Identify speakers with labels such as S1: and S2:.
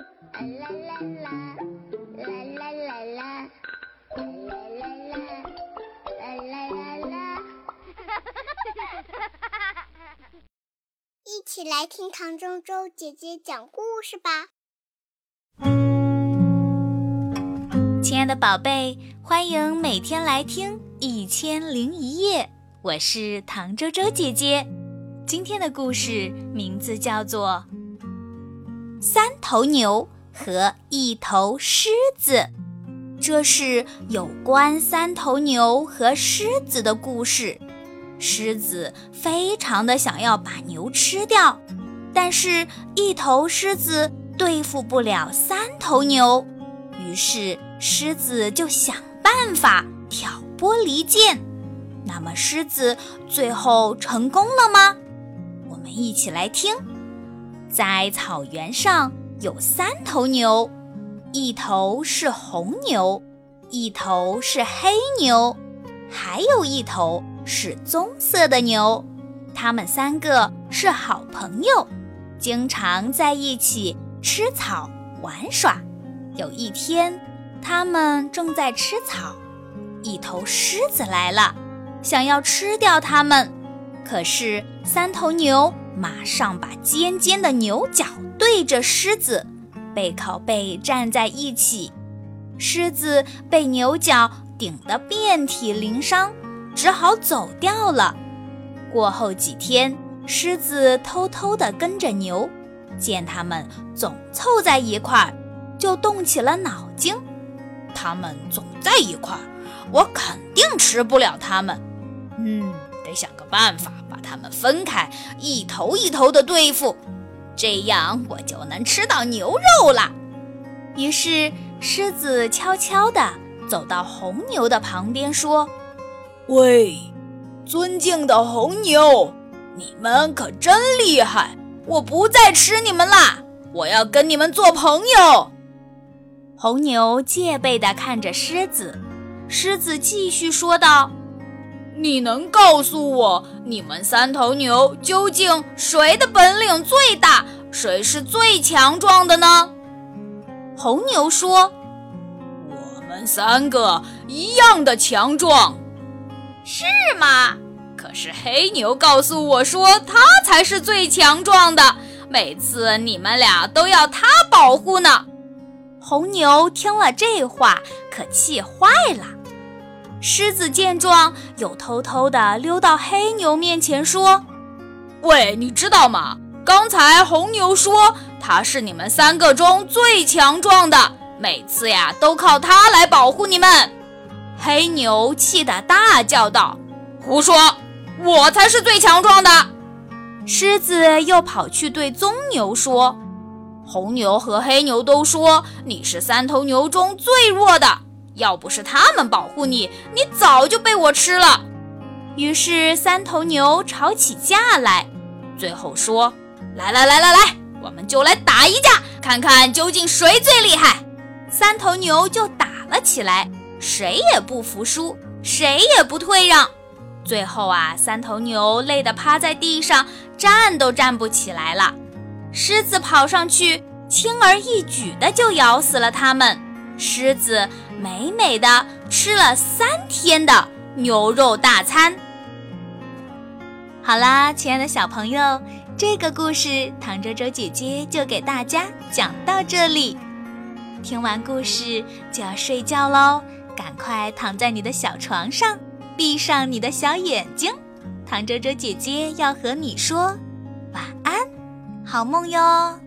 S1: 啦啦啦，啦啦啦啦，啦啦啦啦，啦啦啦啦。一起来听唐周周姐姐讲故事吧。
S2: 亲爱的宝贝，欢迎每天来听《一千零一夜》，我是唐周周姐姐。今天的故事名字叫做《三头牛和一头狮子》，这是有关三头牛和狮子的故事。狮子非常的想要把牛吃掉，但是一头狮子对付不了三头牛，于是狮子就想办法挑拨离间。那么狮子最后成功了吗？我们一起来听，在草原上有三头牛，一头是红牛，一头是黑牛，还有一头是棕色的牛。它们三个是好朋友，经常在一起吃草玩耍。有一天，它们正在吃草，一头狮子来了，想要吃掉它们。可是三头牛马上把尖尖的牛角对着狮子，背靠背站在一起。狮子被牛角顶得遍体鳞伤，只好走掉了。过后几天，狮子偷偷地跟着牛，见它们总凑在一块儿，就动起了脑筋。它们总在一块儿，我肯定吃不了它们。嗯。得想个办法把它们分开，一头一头的对付，这样我就能吃到牛肉了。于是狮子悄悄地走到红牛的旁边，说：“
S3: 喂，尊敬的红牛，你们可真厉害！我不再吃你们啦，我要跟你们做朋友。”
S2: 红牛戒备地看着狮子，狮子继续说道。
S3: 你能告诉我，你们三头牛究竟谁的本领最大，谁是最强壮的呢？
S2: 红牛说：“
S3: 我们三个一样的强壮。”
S2: 是吗？
S3: 可是黑牛告诉我说，他才是最强壮的，每次你们俩都要他保护呢。
S2: 红牛听了这话，可气坏了。狮子见状，又偷偷地溜到黑牛面前说：“
S3: 喂，你知道吗？刚才红牛说他是你们三个中最强壮的，每次呀都靠他来保护你们。”
S2: 黑牛气得大叫道：“
S3: 胡说！我才是最强壮的！”
S2: 狮子又跑去对棕牛说：“
S3: 红牛和黑牛都说你是三头牛中最弱的。”要不是他们保护你，你早就被我吃了。
S2: 于是三头牛吵起架来，最后说：“
S3: 来来来来来，我们就来打一架，看看究竟谁最厉害。”
S2: 三头牛就打了起来，谁也不服输，谁也不退让。最后啊，三头牛累得趴在地上，站都站不起来了。狮子跑上去，轻而易举的就咬死了它们。狮子美美的吃了三天的牛肉大餐。好啦，亲爱的小朋友，这个故事唐周周姐姐就给大家讲到这里。听完故事就要睡觉喽，赶快躺在你的小床上，闭上你的小眼睛。唐周周姐姐要和你说晚安，好梦哟。